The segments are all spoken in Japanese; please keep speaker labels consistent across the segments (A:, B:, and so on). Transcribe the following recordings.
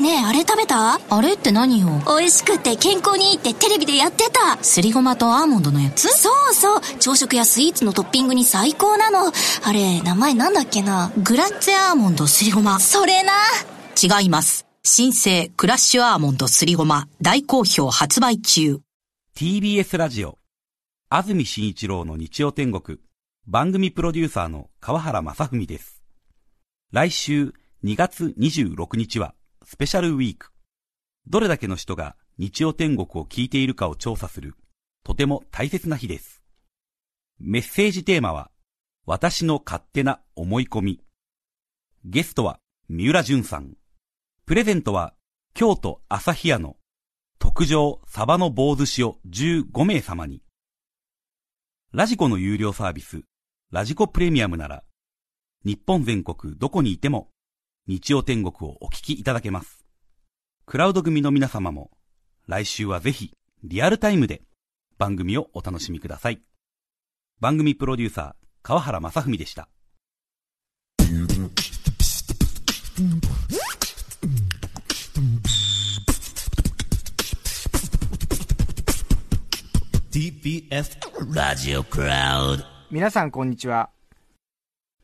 A: ねえあれ食べた？
B: あれって何よ？
A: 美味しくて健康にいいってテレビでやってた。
B: すりごまとアーモンドのやつ？
A: そうそう。朝食やスイーツのトッピングに最高なの。あれ名前なんだっけな？
B: グラッツェアーモンドすりごま。
A: それな。
B: 違います。新生クラッシュアーモンドすりごま。大好評発売中。
C: TBS ラジオ。安住紳一郎の日曜天国。番組プロデューサーの川原正文です。来週2月26日はスペシャルウィーク。どれだけの人が日曜天国を聞いているかを調査する。とても大切な日です。メッセージテーマは私の勝手な思い込み。ゲストは三浦淳さん。プレゼントは京都朝日屋の特上サバの棒寿司を15名様に。ラジコの有料サービス、ラジコプレミアムなら、日本全国どこにいても、日曜天国をお聞きいただけます。クラウド組の皆様も、来週はぜひ、リアルタイムで番組をお楽しみください。番組プロデューサー、川原正文でした。
D: TBS ラジオクラウド
E: 皆さんこんにちは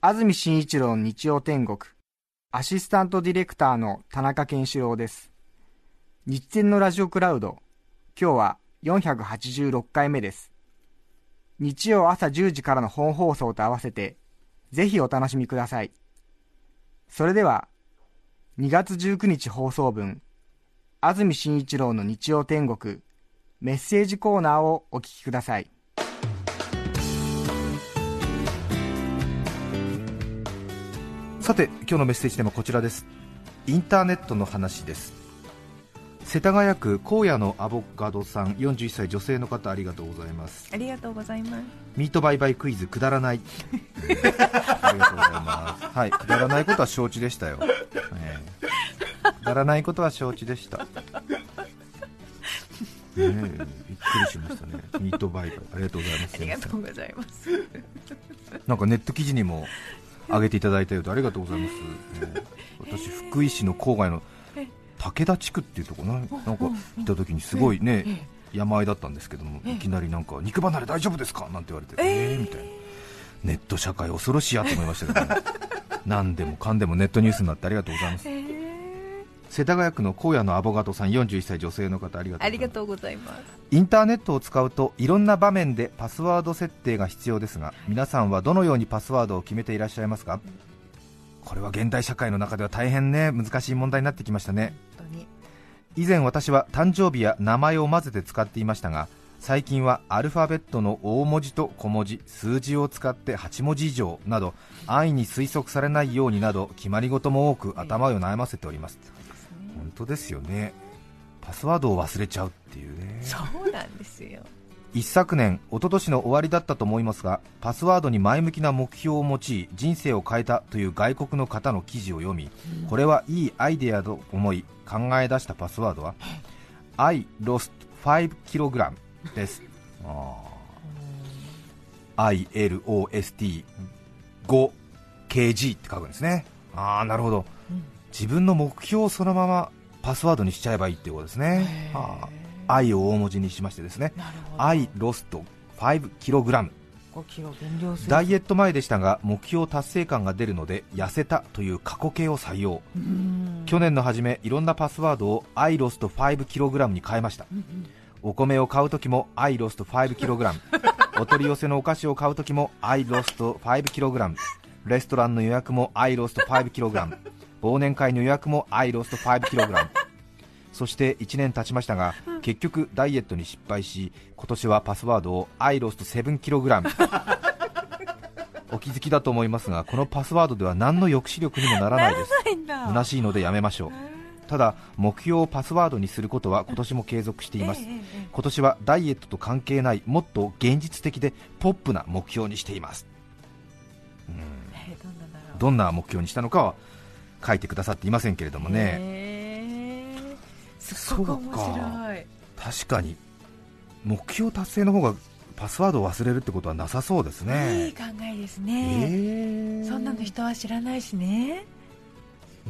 E: 安住紳一郎の日曜天国アシスタントディレクターの田中健志郎です。日天のラジオクラウド。今日は486回目です。日曜朝10時からの本放送と合わせてぜひお楽しみください。それでは2月19日放送分安住紳一郎の日曜天国メッセージコーナーをお聞きください。
F: さて今日のメッセージテーマはこちらです。インターネットの話です。世田谷区荒野のアボカドさん41歳女性の方ありがとうございます。
G: ありがとうございます。
F: ミートバイバイクイズくだらない。ありがとうございます。はいくだらないことは承知でしたよ、ええ。くだらないことは承知でした。ねえびっくりしましたね。ミートバイバイ。ありがとうございます。
G: ありがとうございます。
F: なんかネット記事にも挙げていただいたようでありがとうございます、えー私福井市の郊外の武田地区っていうところななんか行った時にすごいね山あいだったんですけどもいきなりなんか肉離れ大丈夫ですかなんて言われてえーみたいなネット社会恐ろしいやと思いましたけどね何でもかんでもネットニュースになってありがとうございます世田谷区の荒野のアボガドさん41歳女性の方ありがとうございます。インターネットを使うといろんな場面でパスワード設定が必要ですが皆さんはどのようにパスワードを決めていらっしゃいますか？これは現代社会の中では大変ね難しい問題になってきましたね。以前私は誕生日や名前を混ぜて使っていましたが最近はアルファベットの大文字と小文字数字を使って8文字以上など安易に推測されないようになど決まり事も多く頭を悩ませております本当ですよね。パスワードを忘れちゃうっていうね。
G: そうなんですよ。
F: 一昨年、一昨年の終わりだったと思いますがパスワードに前向きな目標を持ち人生を変えたという外国の方の記事を読み、これはいいアイデアと思い考え出したパスワードは I lost 5kg です。あー。ILOST5kg って書くんですね。ああなるほど、自分の目標をそのままパスワードにしちゃえばいいってことですね。はあ I を大文字にしましてですね。
G: なるほど。
F: I lost 5kg
G: 5キロ減量する。
F: ダイエット前でしたが目標達成感が出るので痩せたという過去形を採用。
G: うん。
F: 去年の初めいろんなパスワードを I lost 5kg に変えました。お米を買う時も I lost 5kg お取り寄せのお菓子を買う時も I lost 5kg レストランの予約も I lost 5kg 忘年会の予約も I lost 5kg そして1年経ちましたが結局ダイエットに失敗し今年はパスワードを I lost 7kg お気づきだと思いますがこのパスワードでは何の抑止力にもならないです。虚しいのでやめましょう。ただ目標をパスワードにすることは今年も継続しています、今年はダイエットと関係ないもっと現実的でポップな目標にしています。
G: ええどん。
F: どんな目標にしたのかは書いてくださっていませんけれどもね
G: すっごく面白い。
F: 確かに。目標達成の方がパスワードを忘れるってことはなさそうです
G: いい
F: ね
G: 考えです
F: え
G: ね。
F: ー。
G: そんなの人は知らないしね。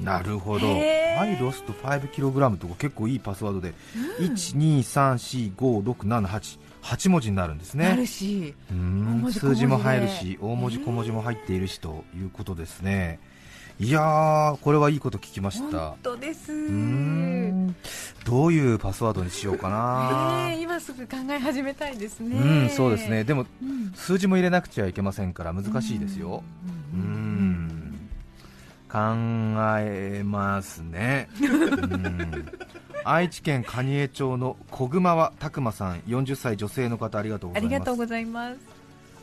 F: なるほど、
G: へー。
F: I lost 5kg とか結構いいパスワードで、123456788 8文字になるんです
G: なる
F: ね数字も入るし大文字小文字も入っているしということですねいやーこれはいいこと聞きました。
G: 本当です。
F: どういうパスワードにしようかな、
G: ねえ今すぐ考え始めたいですね。
F: うんそうですね。でも
G: うん。
F: 数字も入れなくちゃいけませんから難しいですよ。うーん。考えますね。うん。愛知県蟹江町の小熊は拓磨さん40歳女性の方ありがとうございます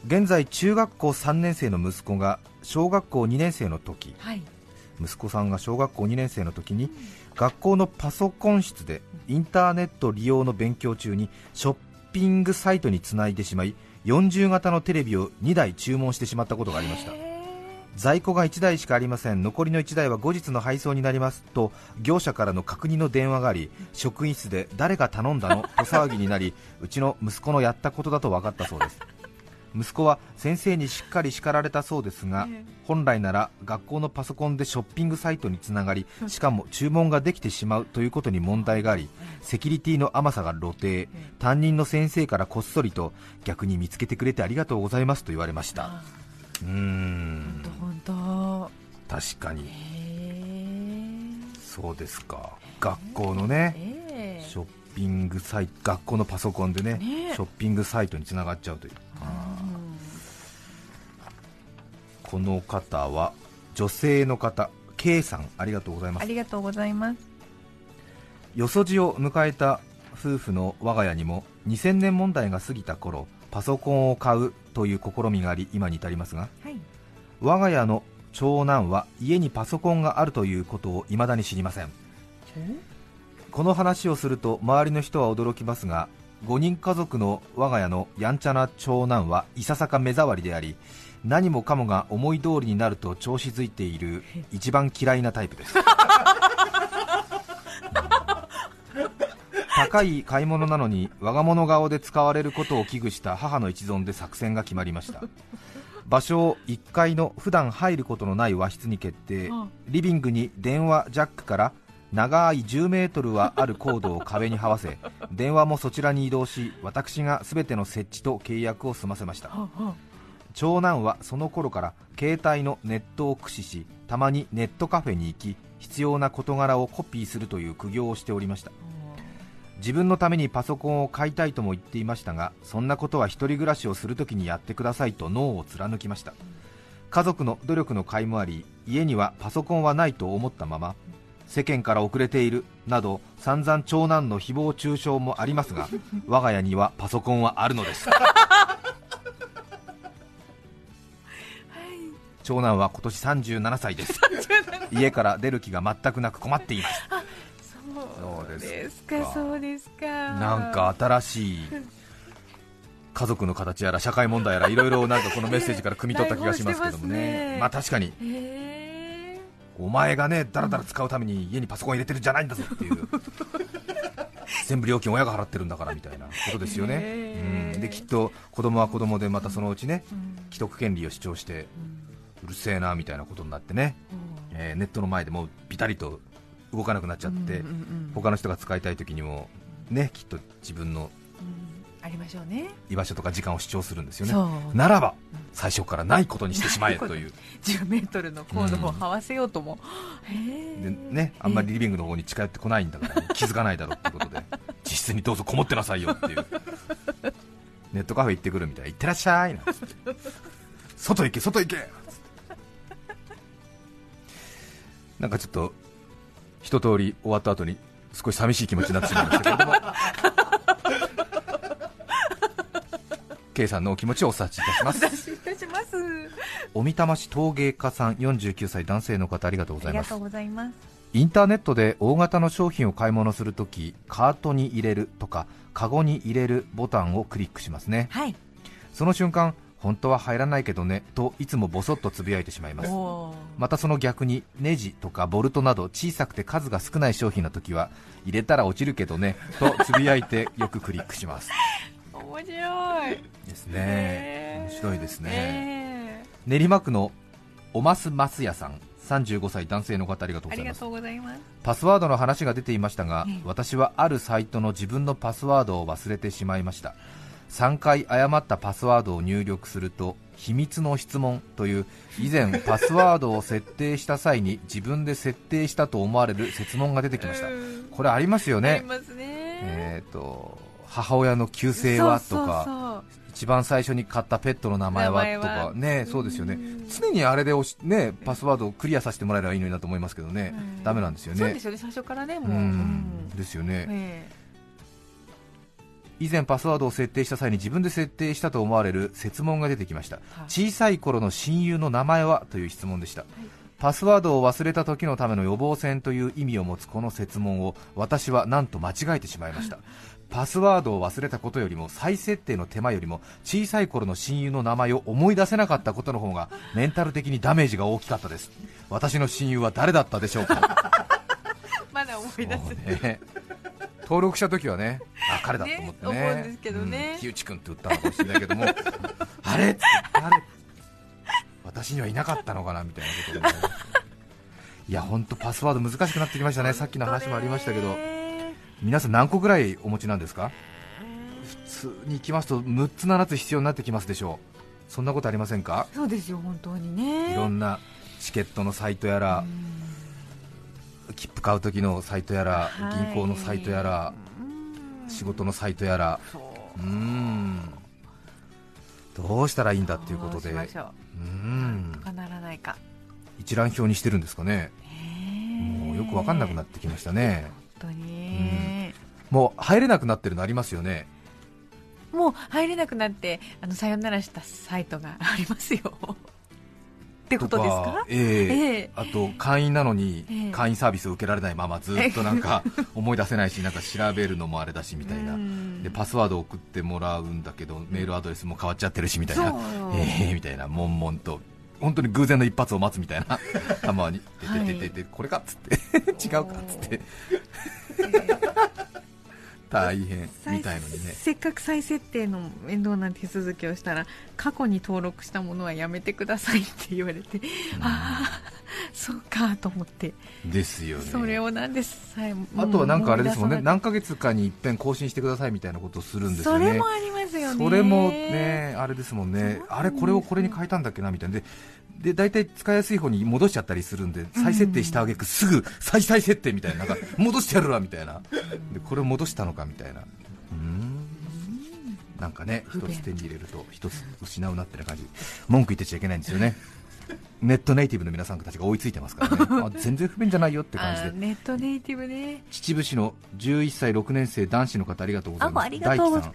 F: 現在中学校3年生の息子が小学校2年生の時
G: はい。
F: 息子さんが小学校2年生の時に学校のパソコン室でインターネット利用の勉強中にショッピングサイトにつないでしまい40型のテレビを2台注文してしまったことがありました。在庫が1台しかありません。残りの1台は後日の配送になります。と業者からの確認の電話があり職員室で誰が頼んだの？と騒ぎになりうちの息子のやったことだと分かったそうです息子は先生にしっかり叱られたそうですが本来なら学校のパソコンでショッピングサイトにつながりしかも注文ができてしまうということに問題がありセキュリティの甘さが露呈。担任の先生からこっそりと逆に見つけてくれてありがとうございますと言われました。うーん。
G: 本当
F: 確かに。そうですか。学校のね
G: ええ。
F: ショッピングサイト学校のパソコンでね
G: ね
F: ショッピングサイトにつながっちゃうというこの方は女性の方 K さんありがとうございます。
G: ありがとうございます。
F: よそじを迎えた夫婦の我が家にも2000年問題が過ぎた頃パソコンを買うという試みがあり今に至りますが
G: はい。
F: 我が家の長男は家にパソコンがあるということを未だに知りません。この話をすると周りの人は驚きますが5人家族の我が家のやんちゃな長男はいささか目障りであり何もかもが思い通りになると調子づいている一番嫌いなタイプです。高い買い物なのに我が物顔で使われることを危惧した母の一存で作戦が決まりました。場所を1階の普段入ることのない和室に決定リビングに電話ジャックから長い10メートルはあるコードを壁に這わせ 電話もそちらに移動し私が全ての設置と契約を済ませました。長男はその頃から携帯のネットを駆使したまにネットカフェに行き必要な事柄をコピーするという苦行をしておりました。自分のためにパソコンを買いたいとも言っていましたがそんなことは一人暮らしをするときにやってくださいと脳を貫きました。家族の努力の甲斐もあり家にはパソコンはないと思ったまま世間から遅れているなど散々長男の誹謗中傷もありますが 我が家にはパソコンはあるのです。長男は今年37歳です。家から出る気が全くなく困っています。
G: そう
F: で
G: ですすか。そうですか。
F: なんか新しい家族の形やら社会問題やらいろいろなんかこのメッセージから汲み取った気がしますけどもね。
G: ねね。
F: まあ確かに。
G: へえ
F: お前がねだらだら使うために家にパソコン入れてるんじゃないんだぞっていう。全部料金親が払ってるんだからみたいな。ことですよね、うん、できっと子供は子供でまたそのうちね既得権利を主張してうるせえなみたいなことになってね、えーネットの前でもうビタリと動かなくなっちゃって、
G: うんうんうん
F: 他の人が使いたい時にもねきっと自分の
G: ありましょうね。
F: 居場所とか時間を主張するんですよね。ならば最初からないことにしてしまえという。
G: 10メートルのコードを這わせようとも、へ
F: で
G: え
F: ねあんまりリビングの方に近寄ってこないんだから、気づかないだろうってことで。実質にどうぞこもってなさいよっていう。ネットカフェ行ってくるみたいな。行ってらっしゃいなんつって。外行け外行けなんかちょっと一通り終わった後に少し寂しい気持ちになってしまいましたけれども K さんのお気持ちをお察
G: しいたします。
F: おみたまし陶芸家さん49歳男性の方ありがとうございます。
G: ありがとうございます。
F: インターネットで大型の商品を買い物するときカートに入れるとかカゴに入れるボタンをクリックしますね。
G: はい。
F: その瞬間本当は入らないけどねといつもボソッとつぶやいてしまいます。またその逆にネジとかボルトなど小さくて数が少ない商品の時は入れたら落ちるけどねとつぶやいてよくクリックします
G: 面白い。
F: ですね。
G: へー
F: 面白いですね。
G: え。
F: 練馬区のおますます屋さん。35歳男性の方ありがとうございます。パスワードの話が出ていましたが、
G: ええ。
F: 私はあるサイトの自分のパスワードを忘れてしまいました。3回誤ったパスワードを入力すると秘密の質問という以前パスワードを設定した際に 自分で設定したと思われる設問が出てきました。
G: うん。
F: これありますよ
G: あ
F: ね
G: ね。
F: えー、と母親の旧姓はとか一番最初に買ったペットの名前はとかねそうですよね。常にあれでね、パスワードをクリアさせてもらえればいいのになと思いますけどね、
G: うん
F: ダメなんですよね。
G: そうですよね。最初からねもう、
F: うですよね、
G: え
F: 以前パスワードを設定した際に自分で設定したと思われる設問が出てきました、
G: はい。
F: 小さい頃の親友の名前はという質問でした、パスワードを忘れた時のための予防線という意味を持つこの設問を私はなんと間違えてしまいました。パスワードを忘れたことよりも再設定の手間よりも小さい頃の親友の名前を思い出せなかったことの方がメンタル的にダメージが大きかったです。私の親友は誰だったでしょうか？
G: えまだ思い出す、
F: そう。ね登録した時はねあ彼だと思ってね。
G: ね思うんですけどね。
F: うん木内君って言ったのかもしれないけども。あれ？っつって誰私にはいなかったのかなみたいなことで、ね、いや本当パスワード難しくなってきましたね。さっきの話もありましたけど。
G: ね
F: 皆さん何個ぐらいお持ちなんですか？普通に行きますと6つ7つ必要になってきますでしょう。そんなことありませんか？
G: そうですよ本当にね。
F: いろんなチケットのサイトやら切符買う時のサイトやら
G: はい。
F: 銀行のサイトやら仕事のサイトやら。う。ーんどうしたらいいんだっていうことで。
G: どう
F: ん。
G: とかならないか。
F: 一覧表にしてるんですかね。もうよく分かんなくなってきましたね。
G: 本当に、
F: もう入れなくなってるのありますよね。
G: もう入れなくなってあのさよならしたサイトがありますよってことですか？
F: ええ。
G: ええ。
F: あと会員なのに
G: ええ。
F: 会員サービスを受けられないままずっとなんか 思い出せないしなんか調べるのもあれだしみたいな。
G: うん。
F: でパスワードを送ってもらうんだけどメールアドレスも変わっちゃってるしみたいな。ええみたいな悶々と。本当に偶然の一発を待つみたいな たまに「
G: はい。
F: てててててこれか」っつって違うかっつって大変みたいのにね。
G: せっかく再設定の面倒な手続きをしたら過去に登録したものはやめてくださいって言われて、ああそうかと思って。
F: ですよね。
G: それをなんです。さえ
F: あとはなんかあれですもんね。何ヶ月かに一遍更新してくださいみたいなことをするんですよね。
G: それもありますよね。
F: それもね、あれですもんね、あれ、これをこれに変えたんだっけなみたいな、でで大体使いやすい方に戻しちゃったりするんで、再設定したあげく、すぐ再々設定みたいな、なんか戻してやるわみたいな、でこれを戻したのかみたいな、うーん。なんかね、一つ手に入れると、一つ失うなってな感じ、文句言ってちゃいけないんですよね。ネットネイティブの皆さんたちが追いついてますからね、あ全然不便じゃないよって感じで。
G: ネットネイティブね。
F: 秩父市の11歳6年生男子の方ありがとうございます。大樹さん。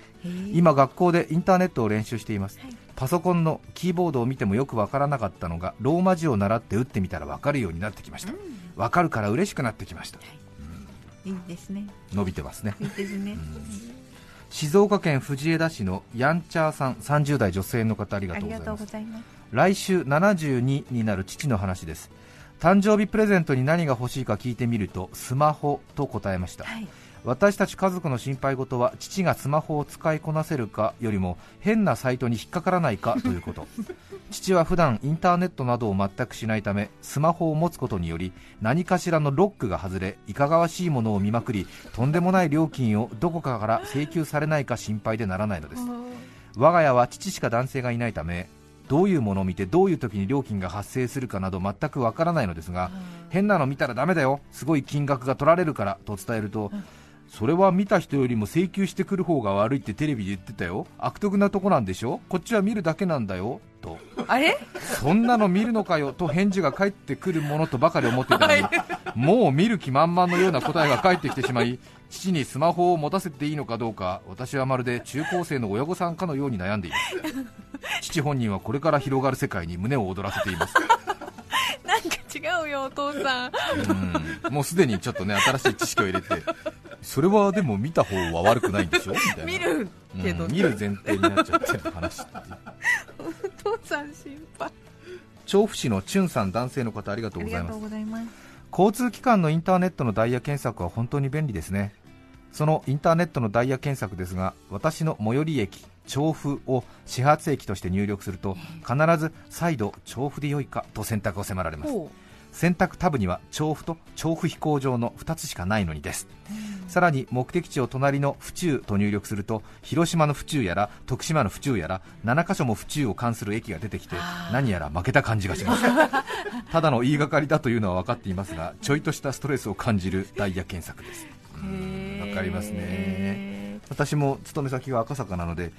F: 今学校でインターネットを練習しています、
G: はい
F: パソコンのキーボードを見てもよくわからなかったのがローマ字を習って打ってみたらわかるようになってきました。わ、かるから嬉しくなってきました。
G: い。いですね。
F: 伸びてますね。
G: いいですね、
F: 静岡県藤枝市のやんちゃーさん30代女性の方ありが
G: ありが
F: とうございます。
G: とうございます。
F: 来週72になる父の話です。誕生日プレゼントに何が欲しいか聞いてみるとスマホと答えました、
G: はい
F: 私たち家族の心配事は父がスマホを使いこなせるかよりも変なサイトに引っかからないかということ。父は普段インターネットなどを全くしないためスマホを持つことにより何かしらのロックが外れいかがわしいものを見まくりとんでもない料金をどこかから請求されないか心配でならないのです。我が家は父しか男性がいないためどういうものを見てどういう時に料金が発生するかなど全くわからないのですが変なの見たらダメだよすごい金額が取られるからと伝えるとそれは見た人よりも請求してくる方が悪いってテレビで言ってたよ。悪徳なとこなんでしょ？こっちは見るだけなんだよ。と。
G: あれ？
F: そんなの見るのかよと返事が返ってくるものとばかり思っていたのにもう見る気満々のような答えが返ってきてしまい父にスマホを持たせていいのかどうか私はまるで中高生の親御さんかのように悩んでいます。父本人はこれから広がる世界に胸を躍らせています
G: なんか違うよお父さん。
F: うん。もうすでにちょっとね新しい知識を入れてそれはでも見た方は悪くないんでしょ？みたいな。
G: 見るけど、
F: うん見る前提になっちゃってる話っていう。
G: お父さん心配。
F: 調布市のチュンさん男性の方ありがとう
G: ありがと
F: ございます。
G: うございます。
F: 交通機関のインターネットのダイヤ検索は本当に便利ですねそのインターネットのダイヤ検索ですが私の最寄り駅調布を始発駅として入力すると必ず再度調布で良いかと選択を迫られます。
G: ほ
F: 選択タブには調布と調布飛行場の2つしかないのにです、さらに目的地を隣の府中と入力すると広島の府中やら徳島の府中やら7カ所も府中を関する駅が出てきて何やら負けた感じがします。ただの言いがかりだというのは分かっていますがちょいとしたストレスを感じるダイヤ検索ですわかりますね。私も勤め先が赤坂なので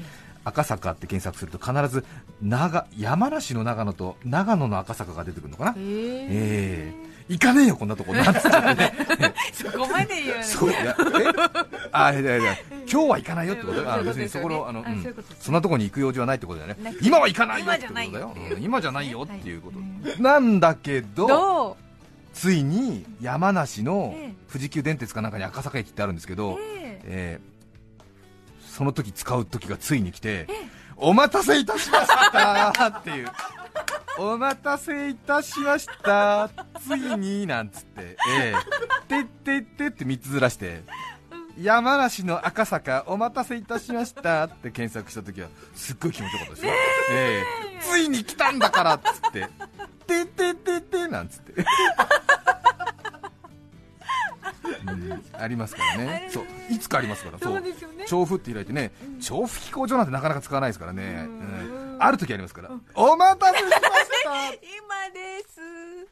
F: 赤坂って検索すると必ず長山梨の長野と長野の赤坂が出てくるのかな。ええ行かねえよこんなとこ。なんつってね。
G: そこまで言うの？
F: そういやえ？あいやいや今日は行かないよってこと？あの別にそこのあの、うん。
G: そ
F: んなとこに行く用事はないってことだよね。今は行かないよってことだよ。
G: 今じゃないよ
F: うん今じゃないよっていうこと、なんだけど
G: どう？
F: ついに山梨の
G: ええ。
F: 富士急電鉄かなんかに赤坂駅ってあるんですけど、
G: え
F: え。ーその時使う時がついに来て、お待たせいたしましたっていう、お待たせいたしました、ついになんつって、えー、てってってって3つずらして、山梨の赤坂、お待たせいたしました。って検索した時は、すっごい気持ちよかったですよ、え。ーついに来たんだからっつって、てってってってなんつって。うん。ありますからね、そう。いつかありますから、
G: そう。ですよね。
F: 調布って開いてね、調布飛行場なんてなかなか使わないですからね、うん。ある時ありますから、お待たせしました。
G: 今です。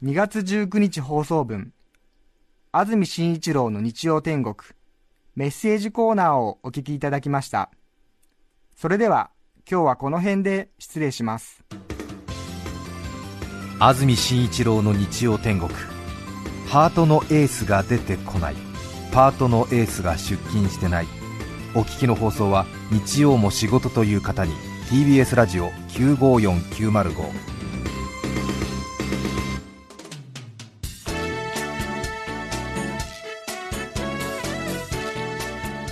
E: 2月19日放送分。安住紳一郎の日曜天国メッセージコーナーをお聞きいただきました。それでは今日はこの辺で失礼します。
F: 安住紳一郎の日曜天国。ハートのエースが出てこない。パートのエースが出勤してない。お聞きの放送は日曜も仕事という方に TBS ラジオ954905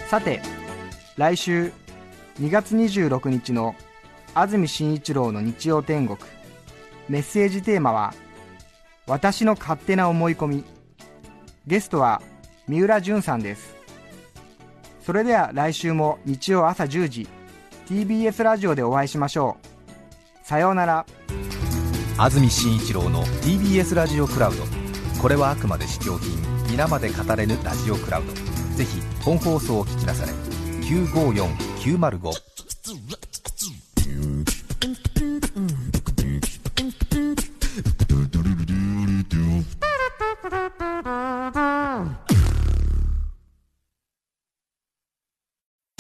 E: さて来週2月26日の安住紳一郎の日曜天国。メッセージテーマは「私の勝手な思い込み」ゲストは三浦淳さんです。それでは来週も日曜朝10時 TBS ラジオでお会いしましょう。さようなら。
F: 安住紳一郎の TBS ラジオクラウド。これはあくまで試供品。皆まで語れぬラジオクラウド。ぜひ本放送を聞きなされ954905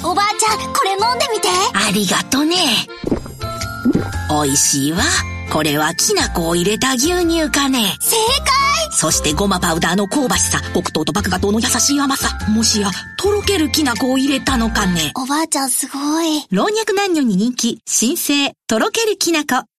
A: おばあちゃん、これ飲んでみて。
B: ありがとね。美味しいわ。これはきな粉を入れた牛乳かね。
A: 正解
B: そしてごまパウダーの香ばしさ、黒糖と麦芽糖の優しい甘さ。もしや、とろけるきな粉を入れたのかね。
A: おばあちゃんすごい。
B: 老若男女に人気、新生、とろけるきな粉。